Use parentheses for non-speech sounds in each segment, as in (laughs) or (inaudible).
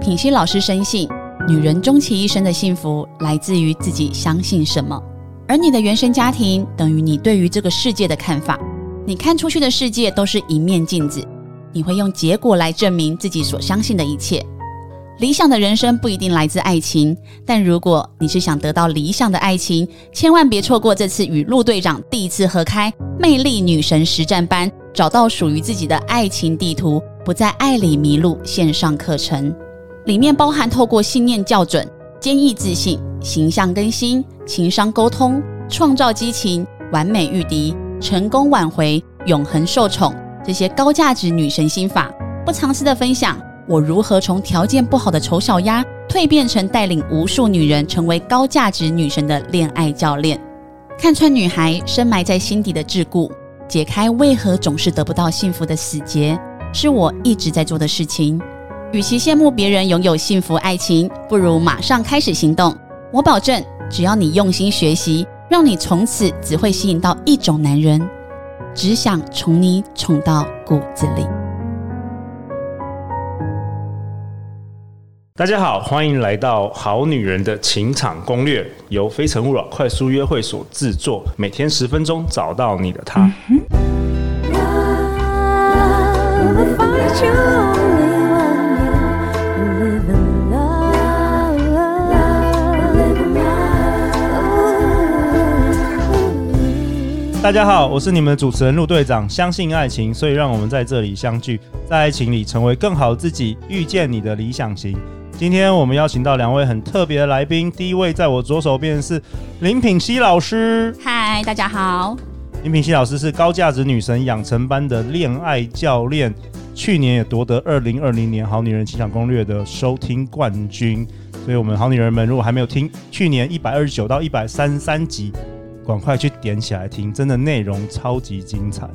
品熙老师深信，女人终其一生的幸福来自于自己相信什么，而你的原生家庭等于你对于这个世界的看法。你看出去的世界都是一面镜子，你会用结果来证明自己所相信的一切。理想的人生不一定来自爱情，但如果你是想得到理想的爱情，千万别错过这次与陆队长第一次合开魅力女神实战班，找到属于自己的爱情地图，不在爱里迷路线上课程。里面包含透过信念校准、坚毅自信、形象更新、情商沟通、创造激情、完美御敌、成功挽回、永恒受宠这些高价值女神心法，不藏私的分享。我如何从条件不好的丑小鸭蜕变成带领无数女人成为高价值女神的恋爱教练？看穿女孩深埋在心底的桎梏，解开为何总是得不到幸福的死结，是我一直在做的事情。与其羡慕别人拥有幸福爱情，不如马上开始行动。我保证，只要你用心学习，让你从此只会吸引到一种男人，只想宠你宠到骨子里。大家好，欢迎来到《好女人的情场攻略》，由非诚勿扰快速约会所制作，每天十分钟，找到你的他。大家好，我是你们的主持人陆队长。相信爱情，所以让我们在这里相聚，在爱情里成为更好自己，遇见你的理想型。今天我们邀请到两位很特别的来宾，第一位在我左手边是林品熙老师。嗨，大家好。林品熙老师是高价值女神养成班的恋爱教练，去年也夺得二零二零年好女人情场攻略的收听冠军。所以，我们好女人们如果还没有听去年一百二十九到一百三十三集，赶快去点起来听，真的内容超级精彩。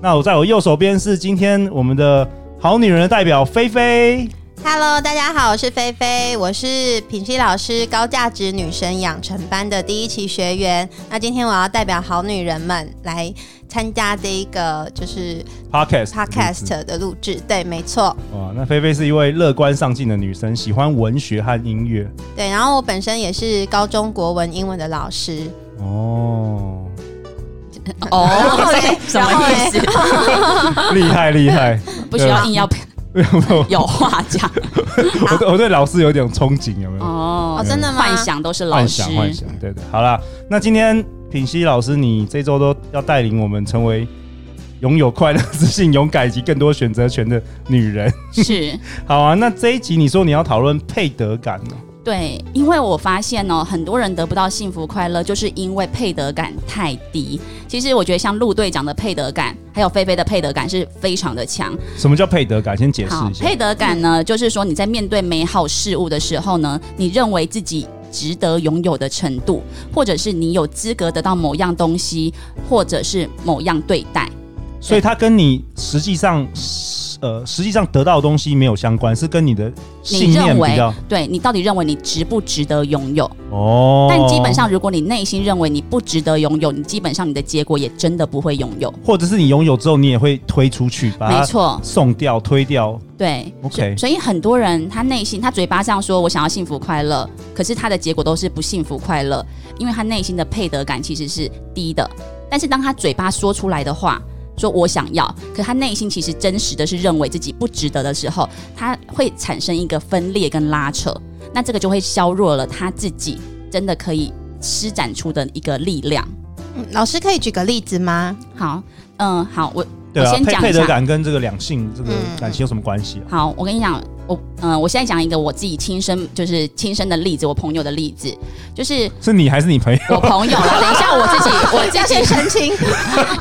那我在我右手边是今天我们的好女人的代表菲菲。Hello，大家好，我是菲菲，我是品熙老师高价值女神养成班的第一期学员。那今天我要代表好女人们来参加这一个就是 Podcast Podcast 的录制。对，没错。哇，那菲菲是一位乐观上进的女生，喜欢文学和音乐。对，然后我本身也是高中国文、英文的老师。哦，哦，(laughs) 什么意思？厉害 (laughs) 厉害，(laughs) 不需要硬要。有话讲，我对我对老师有点憧憬，有没有？哦，真的吗？幻想都是老师，幻想幻想，对对。好啦，那今天品熙老师，你这周都要带领我们成为拥有快乐、自信、勇敢以及更多选择权的女人。是，好啊。那这一集你说你要讨论配得感呢？对，因为我发现哦，很多人得不到幸福快乐，就是因为配得感太低。其实我觉得像陆队长的配得感，还有菲菲的配得感是非常的强。什么叫配得感？先解释一下。配得感呢，就是说你在面对美好事物的时候呢，你认为自己值得拥有的程度，或者是你有资格得到某样东西，或者是某样对待。所以它跟你实际上。呃，实际上得到的东西没有相关，是跟你的信念比较。你对你到底认为你值不值得拥有？哦。但基本上，如果你内心认为你不值得拥有，你基本上你的结果也真的不会拥有。或者是你拥有之后，你也会推出去，没错送掉、推掉。对，OK。所以很多人他内心他嘴巴上说我想要幸福快乐，可是他的结果都是不幸福快乐，因为他内心的配得感其实是低的。但是当他嘴巴说出来的话。说我想要，可他内心其实真实的是认为自己不值得的时候，他会产生一个分裂跟拉扯，那这个就会削弱了他自己真的可以施展出的一个力量。嗯，老师可以举个例子吗？好，嗯，好，我对啊，我先讲一下配得感跟这个两性这个感情有什么关系啊？好，我跟你讲。我嗯、呃，我现在讲一个我自己亲身就是亲身的例子，我朋友的例子，就是是你还是你朋友？我朋友啦。等一下，我自己 (laughs) 我自己澄清，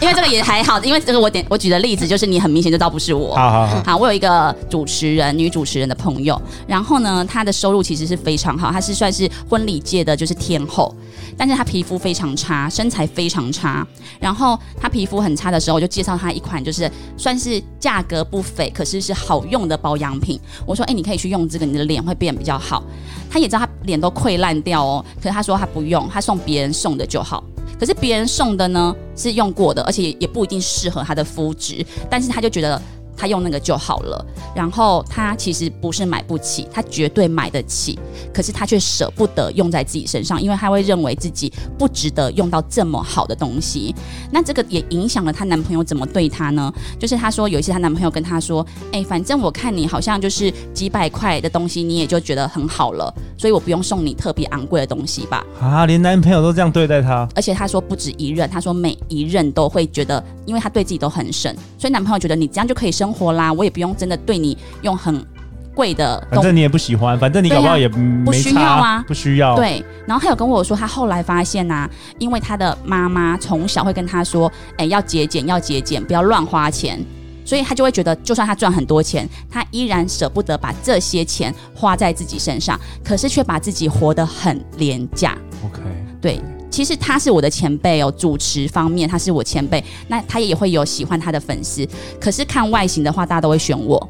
因为这个也还好，因为这个我点我举的例子就是你很明显就知道不是我。好好好，好，我有一个主持人，女主持人的朋友，然后呢，她的收入其实是非常好，她是算是婚礼界的就是天后，但是她皮肤非常差，身材非常差，然后她皮肤很差的时候，我就介绍她一款就是算是价格不菲，可是是好用的保养品。我我说，哎、你可以去用。这个你的脸会变比较好，他也知道他脸都溃烂掉哦，可是他说他不用，他送别人送的就好。可是别人送的呢是用过的，而且也不一定适合他的肤质，但是他就觉得他用那个就好了。然后他其实不是买不起，他绝对买得起，可是他却舍不得用在自己身上，因为他会认为自己不值得用到这么好的东西。那这个也影响了她男朋友怎么对她呢？就是她说有一次她男朋友跟她说：“哎，反正我看你好像就是几百块的东西，你也就觉得很好了，所以我不用送你特别昂贵的东西吧？”啊，连男朋友都这样对待她，而且她说不止一任，她说每一任都会觉得，因为她对自己都很省，所以男朋友觉得你这样就可以生活啦，我也不用真的对你用很。贵的，反正你也不喜欢，反正你搞不好也不需要啊，不需要。对，然后他有跟我说，他后来发现呐、啊，因为他的妈妈从小会跟他说，哎，要节俭，要节俭，不要乱花钱，所以他就会觉得，就算他赚很多钱，他依然舍不得把这些钱花在自己身上，可是却把自己活得很廉价。OK，对，其实他是我的前辈哦，主持方面他是我前辈，那他也会有喜欢他的粉丝，可是看外形的话，大家都会选我。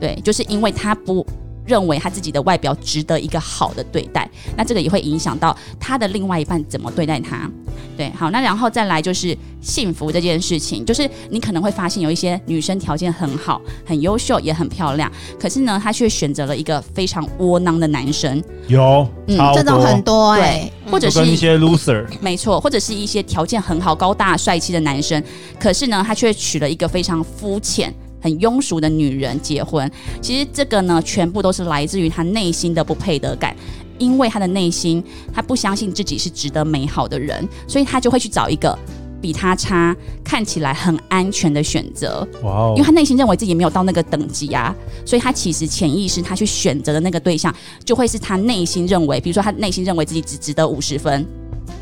对，就是因为他不认为他自己的外表值得一个好的对待，那这个也会影响到他的另外一半怎么对待他。对，好，那然后再来就是幸福这件事情，就是你可能会发现有一些女生条件很好、很优秀、也很漂亮，可是呢，她却选择了一个非常窝囊的男生。有，嗯，这种很多哎、欸，或者是一些 loser，没错，或者是一些条件很好、高大帅气的男生，可是呢，他却娶了一个非常肤浅。很庸俗的女人结婚，其实这个呢，全部都是来自于她内心的不配得感，因为他的内心，他不相信自己是值得美好的人，所以他就会去找一个比他差、看起来很安全的选择。哇哦！因为他内心认为自己没有到那个等级啊，所以他其实潜意识他去选择的那个对象，就会是他内心认为，比如说他内心认为自己只值得五十分。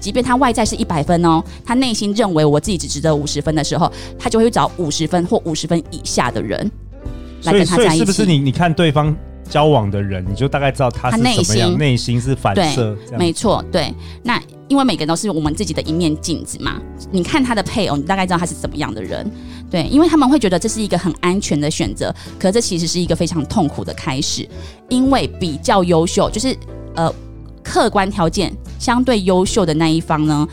即便他外在是一百分哦，他内心认为我自己只值得五十分的时候，他就会去找五十分或五十分以下的人来跟他在一起。是不是你你看对方交往的人，你就大概知道他是什么样？内心是反射，对，没错，对。那因为每个人都是我们自己的一面镜子嘛，你看他的配偶，你大概知道他是怎么样的人。对，因为他们会觉得这是一个很安全的选择，可这其实是一个非常痛苦的开始，因为比较优秀，就是呃。客观条件相对优秀的那一方呢，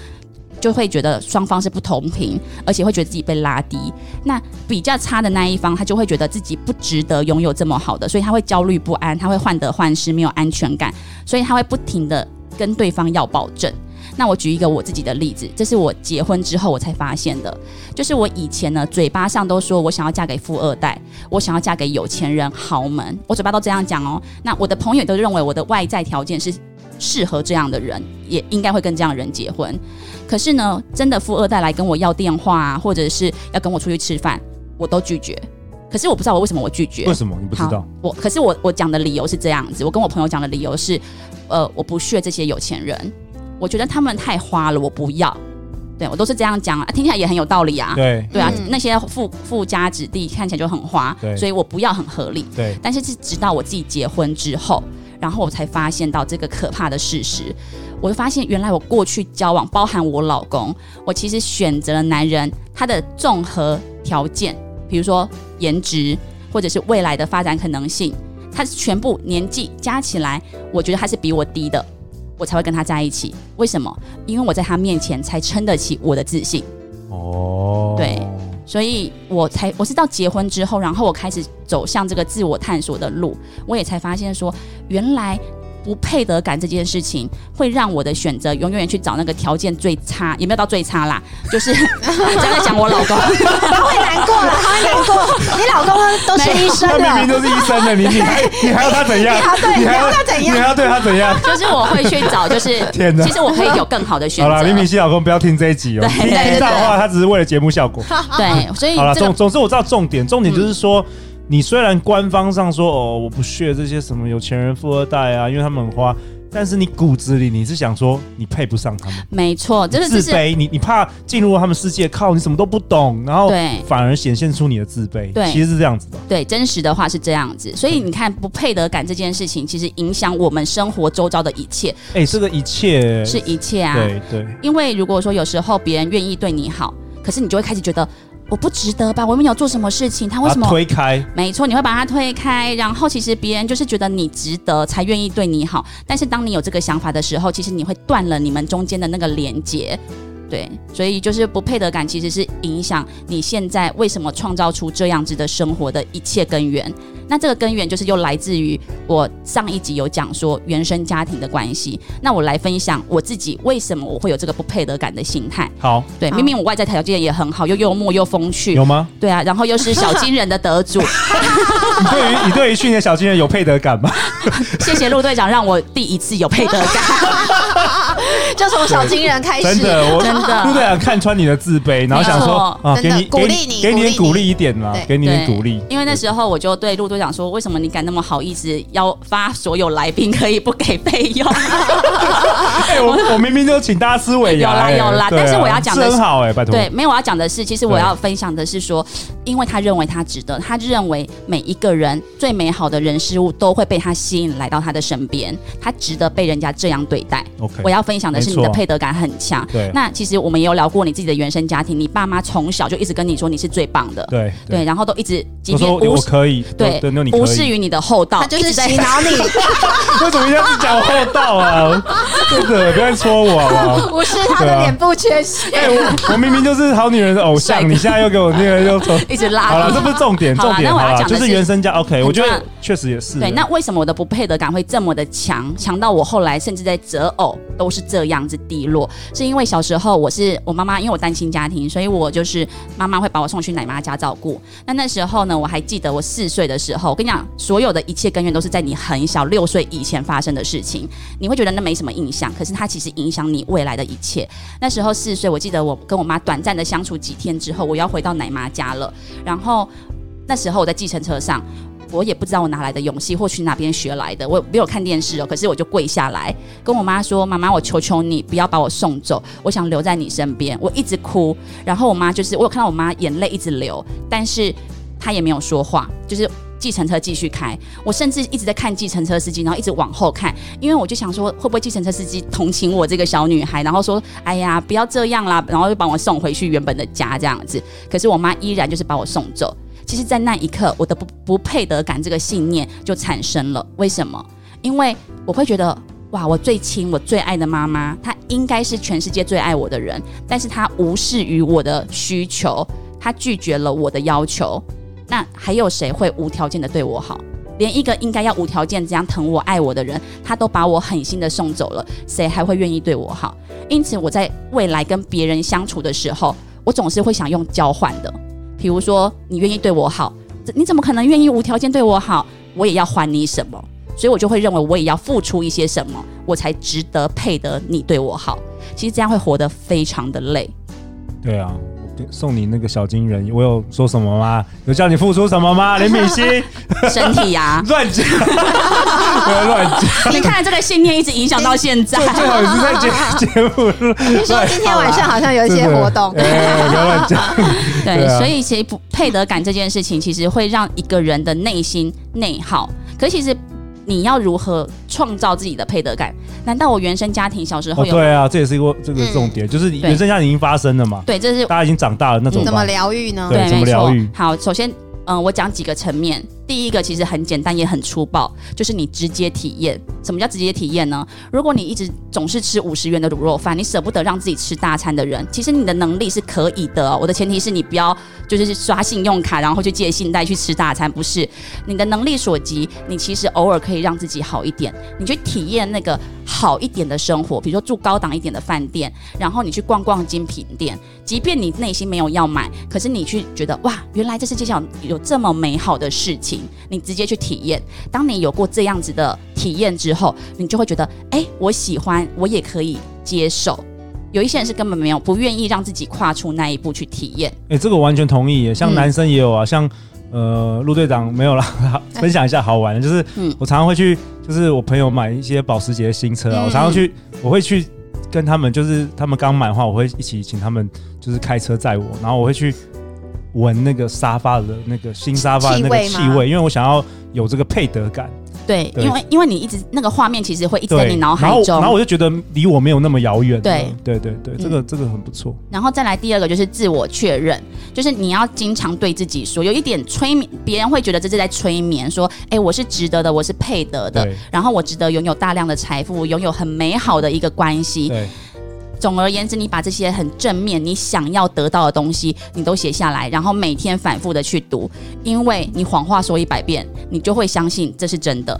就会觉得双方是不同频，而且会觉得自己被拉低。那比较差的那一方，他就会觉得自己不值得拥有这么好的，所以他会焦虑不安，他会患得患失，没有安全感，所以他会不停地跟对方要保证。那我举一个我自己的例子，这是我结婚之后我才发现的，就是我以前呢，嘴巴上都说我想要嫁给富二代，我想要嫁给有钱人豪门，我嘴巴都这样讲哦。那我的朋友都认为我的外在条件是。适合这样的人，也应该会跟这样的人结婚。可是呢，真的富二代来跟我要电话啊，或者是要跟我出去吃饭，我都拒绝。可是我不知道我为什么我拒绝。为什么你不知道？我可是我我讲的理由是这样子，我跟我朋友讲的理由是，呃，我不屑这些有钱人，我觉得他们太花了，我不要。对，我都是这样讲啊，听起来也很有道理啊。对对啊，嗯、那些富富家子弟看起来就很花，所以我不要很合理。对，但是是直到我自己结婚之后。然后我才发现到这个可怕的事实，我就发现原来我过去交往，包含我老公，我其实选择了男人，他的综合条件，比如说颜值，或者是未来的发展可能性，他全部年纪加起来，我觉得他是比我低的，我才会跟他在一起。为什么？因为我在他面前才撑得起我的自信。哦，对。所以我才我是到结婚之后，然后我开始走向这个自我探索的路，我也才发现说，原来不配得感这件事情会让我的选择永远去找那个条件最差，也没有到最差啦，(laughs) 就是 (laughs) 在在讲我老公，他会难过了，他会难过。你老公都是医生的，他明明就是医生的，你你还你还要他怎样？你还要他怎样？你还要对他怎样？就是我会去找，就是天哪，其实我可以有更好的选择。好了，李敏熙老公不要听这一集哦，听听到的话，他只是为了节目效果。对，所以好了，总总之我知道重点，重点就是说。你虽然官方上说哦，我不屑这些什么有钱人、富二代啊，因为他们很花，但是你骨子里你是想说你配不上他们。没错，就是自卑。你你怕进入他们世界，靠你什么都不懂，然后反而显现出你的自卑。对，其实是这样子的。对，真实的话是这样子。所以你看，不配得感这件事情，其实影响我们生活周遭的一切。哎，这个一切是一切啊。对对。因为如果说有时候别人愿意对你好，可是你就会开始觉得。我不值得吧？我没有做什么事情，他为什么推开？没错，你会把他推开，然后其实别人就是觉得你值得，才愿意对你好。但是当你有这个想法的时候，其实你会断了你们中间的那个连接。对，所以就是不配得感其实是影响你现在为什么创造出这样子的生活的一切根源。那这个根源就是又来自于我上一集有讲说原生家庭的关系。那我来分享我自己为什么我会有这个不配得感的心态。好，对，明明我外在条件也很好，又幽默又风趣，有吗？对啊，然后又是小金人的得主。(laughs) 你对于你对于去年小金人有配得感吗？谢谢陆队长让我第一次有配得感，(laughs) (laughs) 就从小金人开始，真的，我真的陆队长看穿你的自卑，然后想说啊，给你真的鼓励你给你点鼓励一点嘛，给你点鼓励。因为那时候我就对陆队长说：“为什么你敢那么好意思要发所有来宾可以不给费用？” (laughs) 哎，我 (laughs) 我明明就请大家吃尾牙，有啦哎有啦啊但是我要讲的是是很好哎，拜托。对，没有我要讲的是，其实我要分享的是说，因为他认为他值得，他认为每一个人最美好的人事物都会被他吸引来到他的身边，他值得被人家这样对待。OK，我要分享的是你的配得感很强。对那其实我们也有聊过你自己的原生家庭，你爸妈从小就一直跟你说你是最棒的，对对，然后都一直即我说我便无视可以，对对，那你可以无视于你的厚道，他就是在洗脑你，(laughs) 为什么一定要是讲厚道啊？真的，不要再戳我好不好？不是他的脸部缺陷。哎、我 (laughs) 我明明就是好女人的偶像，你现在又给我那个又从 (laughs) 一直拉好了，这不是重点，重点好了，那我要讲的就是原生家。OK，我觉得确实也是。对，那为什么我的不配得感会这么的强，强到我后来甚至在择偶都是这样子低落？是因为小时候我是我妈妈，因为我单亲家庭，所以我就是妈妈会把我送去奶妈家照顾。那那时候呢，我还记得我四岁的时候，我跟你讲，所有的一切根源都是在你很小六岁以前发生的事情，你会觉得那没什么印象，可是它其实影响你未来的一切。那时候四岁，我记得我跟我妈短暂的相处几天之后，我要回到奶妈家了，然后那时候我在计程车上。我也不知道我哪来的勇气，或去哪边学来的。我没有看电视哦，可是我就跪下来跟我妈说：“妈妈，我求求你不要把我送走，我想留在你身边。”我一直哭，然后我妈就是我有看到我妈眼泪一直流，但是她也没有说话，就是计程车继续开。我甚至一直在看计程车司机，然后一直往后看，因为我就想说会不会计程车司机同情我这个小女孩，然后说：“哎呀，不要这样啦”，然后就把我送回去原本的家这样子。可是我妈依然就是把我送走。其实，在那一刻，我的不不配得感这个信念就产生了。为什么？因为我会觉得，哇，我最亲、我最爱的妈妈，她应该是全世界最爱我的人，但是她无视于我的需求，她拒绝了我的要求。那还有谁会无条件的对我好？连一个应该要无条件这样疼我、爱我的人，他都把我狠心的送走了，谁还会愿意对我好？因此，我在未来跟别人相处的时候，我总是会想用交换的。比如说，你愿意对我好，你怎么可能愿意无条件对我好？我也要还你什么？所以我就会认为我也要付出一些什么，我才值得配得你对我好。其实这样会活得非常的累。对啊，送你那个小金人，我有说什么吗？有叫你付出什么吗？林敏熙，(laughs) 身体呀、啊，乱讲，(laughs) 不要乱讲。你看这个信念一直影响到现在。最好也是在节节目。听说今天晚上好像有一些活动。哎，不要乱讲。(laughs) 对，所以其实不配得感这件事情，其实会让一个人的内心内耗。可其实你要如何创造自己的配得感？难道我原生家庭小时候有、哦？对啊，这也是一个这个重点，嗯、就是原生家庭已经发生了嘛。对，这是大家已经长大了，那种怎么疗愈呢？对，对怎么疗愈？好，首先，嗯、呃，我讲几个层面。第一个其实很简单，也很粗暴，就是你直接体验。什么叫直接体验呢？如果你一直总是吃五十元的卤肉饭，你舍不得让自己吃大餐的人，其实你的能力是可以的。我的前提是你不要就是刷信用卡，然后去借信贷去吃大餐，不是。你的能力所及，你其实偶尔可以让自己好一点，你去体验那个好一点的生活，比如说住高档一点的饭店，然后你去逛逛精品店，即便你内心没有要买，可是你去觉得哇，原来这世界上有这么美好的事情。你直接去体验，当你有过这样子的体验之后，你就会觉得，哎、欸，我喜欢，我也可以接受。有一些人是根本没有不愿意让自己跨出那一步去体验。哎、欸，这个完全同意耶。像男生也有啊，嗯、像呃陆队长没有啦，(laughs) 分享一下好玩的，就是我常常会去，就是我朋友买一些保时捷的新车啊，嗯、我常常去，我会去跟他们，就是他们刚买的话，我会一起请他们就是开车载我，然后我会去。闻那个沙发的那个新沙发的那个气味，味因为我想要有这个配得感。对，对因为因为你一直那个画面其实会一直在你脑海中然，然后我就觉得离我没有那么遥远。对，对对对，这个、嗯、这个很不错。然后再来第二个就是自我确认，就是你要经常对自己说，有一点催眠，别人会觉得这是在催眠，说，哎，我是值得的，我是配得的，然后我值得拥有大量的财富，拥有很美好的一个关系。对。总而言之，你把这些很正面、你想要得到的东西，你都写下来，然后每天反复的去读，因为你谎话说一百遍，你就会相信这是真的。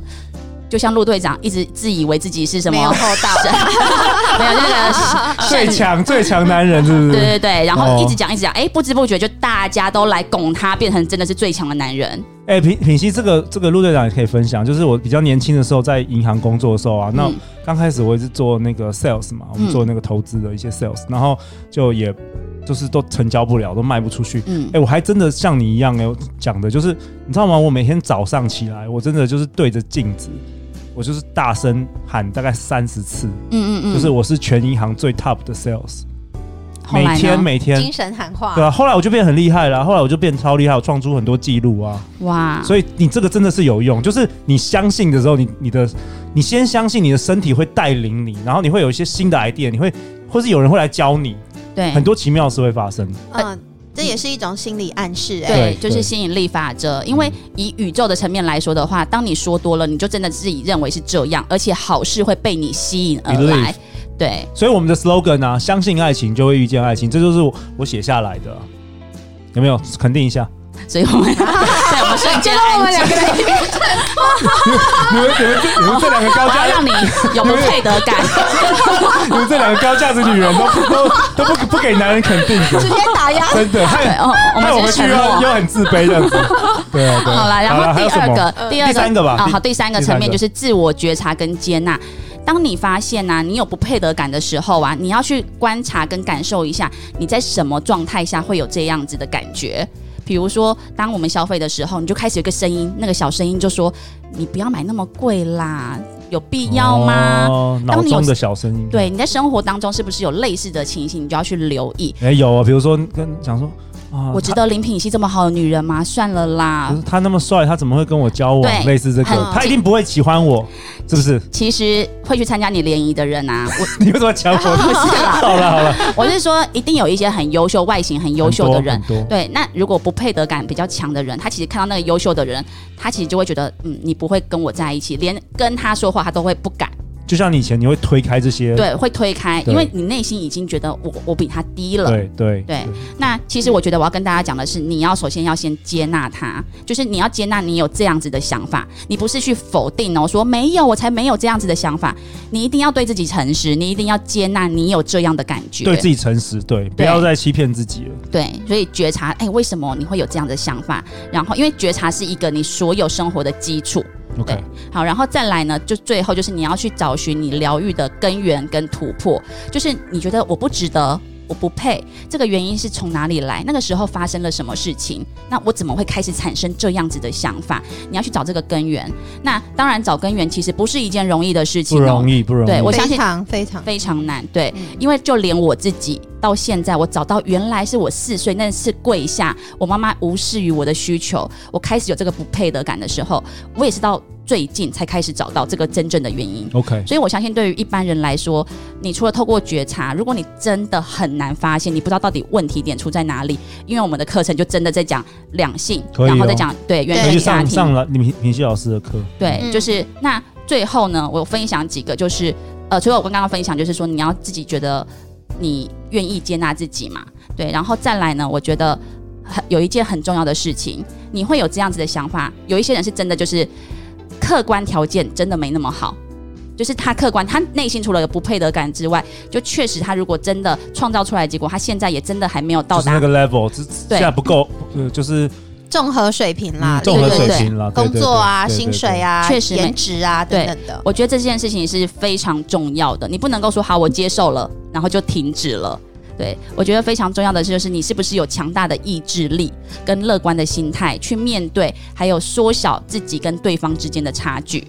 就像陆队长一直自以为自己是什么没有厚道，(laughs) 没有那个最强最强男人，是不是？对对对，然后一直讲一直讲，哎、欸，不知不觉就大家都来拱他，变成真的是最强的男人。哎、欸，品品熙，这个这个陆队长也可以分享，就是我比较年轻的时候在银行工作的时候啊，那刚开始我也是做那个 sales 嘛，我们做那个投资的一些 sales，、嗯、然后就也就是都成交不了，都卖不出去。嗯，哎、欸，我还真的像你一样哎，讲的就是你知道吗？我每天早上起来，我真的就是对着镜子。我就是大声喊大概三十次，嗯嗯嗯，就是我是全银行最 top 的 sales，每天每天。精神喊话，对啊，后来我就变很厉害了，后来我就变超厉害，我创出很多记录啊，哇！所以你这个真的是有用，就是你相信的时候，你你的你先相信你的身体会带领你，然后你会有一些新的 idea，你会或是有人会来教你，对，很多奇妙的事会发生，嗯。这也是一种心理暗示，欸，对，就是吸引力法则。因为以宇宙的层面来说的话，当你说多了，你就真的自己认为是这样，而且好事会被你吸引而来。对，所以我们的 slogan 啊，相信爱情就会遇见爱情，这就是我写下来的，有没有？肯定一下。所以我们，(laughs) 对，我们瞬间 (laughs) 安静。(laughs) 你们、你们、你们这两个高价，让你有不配得感？(laughs) 你们这两个高价值女人都都都不不给男人肯定，直接打压，真的。害我们我们去又又很自卑这样子。(laughs) 对啊，对。好了，然后第二个，第二个，第三个吧。啊，好，第三个层面就是自我觉察跟接纳。当你发现呐，你有不配得感的时候啊，你要去观察跟感受一下，你在什么状态下会有这样子的感觉。比如说，当我们消费的时候，你就开始有个声音，那个小声音就说：“你不要买那么贵啦，有必要吗？”哦，脑中的小声音。对，你在生活当中是不是有类似的情形？你就要去留意。哎，有啊，比如说跟讲说。我值得林品熙这么好的女人吗？算了啦，他那么帅，他怎么会跟我交往？类似这个，他一定不会喜欢我，是不是？其实会去参加你联谊的人啊，我 (laughs) 你为什么抢我？(laughs) 不是啦，好了好了，我是说，一定有一些很优秀、外形很优秀的人。对，那如果不配得感比较强的人，他其实看到那个优秀的人，他其实就会觉得，嗯，你不会跟我在一起，连跟他说话他都会不敢。就像你以前，你会推开这些，对，会推开，因为你内心已经觉得我我比他低了。对对对。那其实我觉得我要跟大家讲的是，你要首先要先接纳他，就是你要接纳你有这样子的想法，你不是去否定哦，说没有，我才没有这样子的想法。你一定要对自己诚实，你一定要接纳你有这样的感觉，对自己诚实，对，不要再欺骗自己了。对，所以觉察，哎，为什么你会有这样的想法？然后，因为觉察是一个你所有生活的基础。对，好，然后再来呢，就最后就是你要去找寻你疗愈的根源跟突破，就是你觉得我不值得，我不配，这个原因是从哪里来？那个时候发生了什么事情？那我怎么会开始产生这样子的想法？你要去找这个根源。那当然找根源其实不是一件容易的事情，哦，不容易，不容易。对，我相信非常非常非常难。对，嗯，因为就连我自己到现在，我找到原来是我四岁那次跪下，我妈妈无视于我的需求，我开始有这个不配得感的时候，我也是到。最近才开始找到这个真正的原因。OK，所以我相信对于一般人来说，你除了透过觉察，如果你真的很难发现，你不知道到底问题点出在哪里，因为我们的课程就真的在讲两性，哦、然后再讲对原生家庭。上上了品品熙老师的课。对，嗯、就是那最后呢，我分享几个，就是呃，除了我刚刚分享，就是说你要自己觉得你愿意接纳自己嘛，对，然后再来呢，我觉得很有一件很重要的事情，你会有这样子的想法，有一些人是真的就是。客观条件真的没那么好，就是他客观，他内心除了有不配得感之外，就确实他如果真的创造出来的结果，他现在也真的还没有到达那个 level，现在不够，呃，就是综合水平啦，综合水平啦，工作啊，薪水啊，确实颜值啊等等的。我觉得这件事情是非常重要的，你不能够说好我接受了，然后就停止了。对，我觉得非常重要的就是你是不是有强大的意志力跟乐观的心态去面对，还有缩小自己跟对方之间的差距。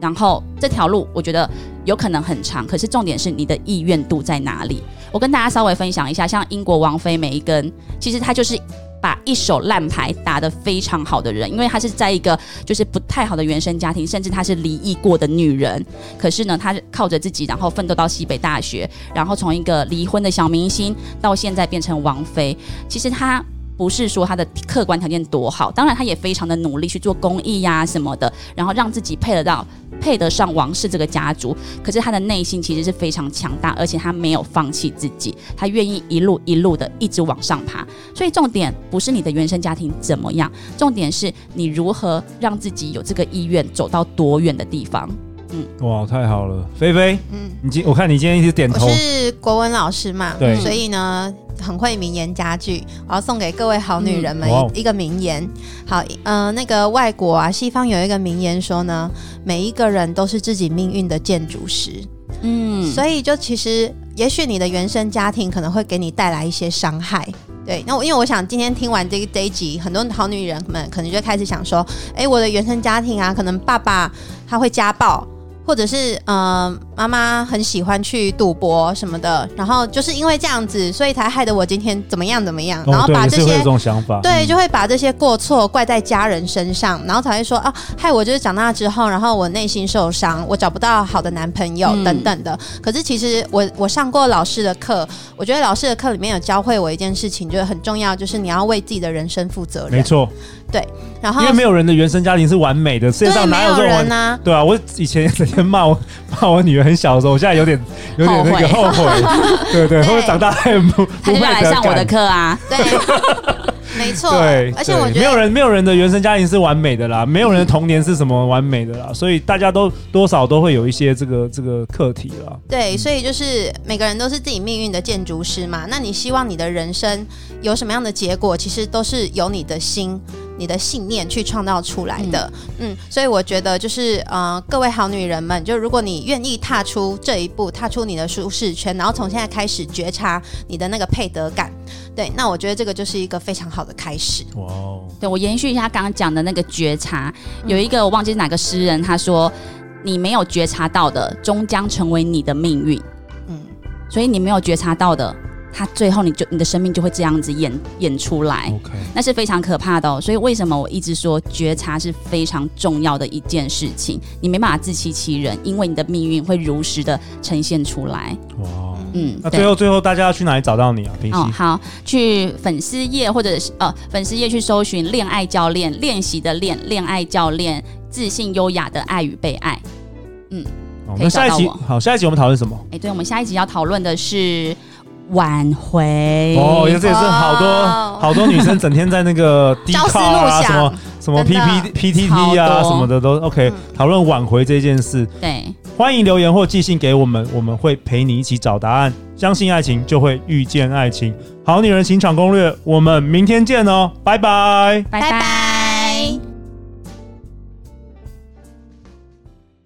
然后这条路我觉得有可能很长，可是重点是你的意愿度在哪里。我跟大家稍微分享一下，像英国王妃梅根，其实她就是。把一手烂牌打得非常好的人，因为她是在一个就是不太好的原生家庭，甚至她是离异过的女人。可是呢，她靠着自己，然后奋斗到西北大学，然后从一个离婚的小明星到现在变成王菲。其实她不是说他的客观条件多好，当然他也非常的努力去做公益呀、什么的，然后让自己配得到配得上王室这个家族。可是他的内心其实是非常强大，而且他没有放弃自己，他愿意一路一路的一直往上爬。所以重点不是你的原生家庭怎么样，重点是你如何让自己有这个意愿走到多远的地方。嗯，哇，太好了，菲菲，嗯，你今我看你今天一直点头，我是国文老师嘛，对，所以呢很会名言佳句，我要送给各位好女人们一一个名言。好，嗯、呃，那个外国啊，西方有一个名言说呢，每一个人都是自己命运的建筑师。嗯，所以就其实，也许你的原生家庭可能会给你带来一些伤害。对，那我因为我想今天听完这个这一集，很多好女人们可能就开始想说，哎，我的原生家庭啊，可能爸爸他会家暴。或者是嗯，妈妈很喜欢去赌博什么的，然后就是因为这样子，所以才害得我今天怎么样怎么样，然后把这些这种想法，对，就会把这些过错怪在家人身上，然后才会说啊，害我就是长大之后，然后我内心受伤，我找不到好的男朋友等等的。可是其实我我上过老师的课，我觉得老师的课里面有教会我一件事情，就是很重要，就是你要为自己的人生负责任。没错。对，然后因为没有人的原生家庭是完美的，世界上哪有这种人呢？啊？对啊，我以前整天骂我 (laughs) 骂我女儿很小的时候，我现在有点有点那个后悔，对对，会 (laughs) 长大还不 (laughs) 不会来上我的课啊？对。没错，对，而且我觉得没有人没有人的原生家庭是完美的啦，没有人的童年是什么完美的啦，所以大家都多少都会有一些这个这个课题啦。对，所以就是每个人都是自己命运的建筑师嘛。那你希望你的人生有什么样的结果，其实都是由你的心、你的信念去创造出来的。嗯，嗯，所以我觉得就是呃，各位好女人们，就如果你愿意踏出这一步，踏出你的舒适圈，然后从现在开始觉察你的那个配得感。对，那我觉得这个就是一个非常好的开始。哇哦！对，我延续一下刚刚讲的那个觉察，有一个我忘记是哪个诗人，他说：“你没有觉察到的，终将成为你的命运。”嗯，所以你没有觉察到的。他最后，你就你的生命就会这样子演演出来，Okay. 那是非常可怕的哦。所以为什么我一直说觉察是非常重要的一件事情？你没办法自欺欺人，因为你的命运会如实的呈现出来。哇，嗯，那最后最后大家要去哪里找到你啊？平。哦，好，去粉丝页或者是呃粉丝页去搜寻恋爱教练，练习的练，恋爱教练，自信优雅的爱与被爱。嗯，那下一集好，下一集我们讨论什么？哎，对，我们下一集要讨论的是。挽回哦，这也是好多、哦、好多女生整天在那个 (laughs) Dcard 啊，什么什么 P P P T T 啊，什么的都 OK，讨论挽回这件事。对，欢迎留言或寄信给我们，我们会陪你一起找答案。相信爱情，就会遇见爱情。好女人情场攻略，我们明天见哦，拜拜，拜拜。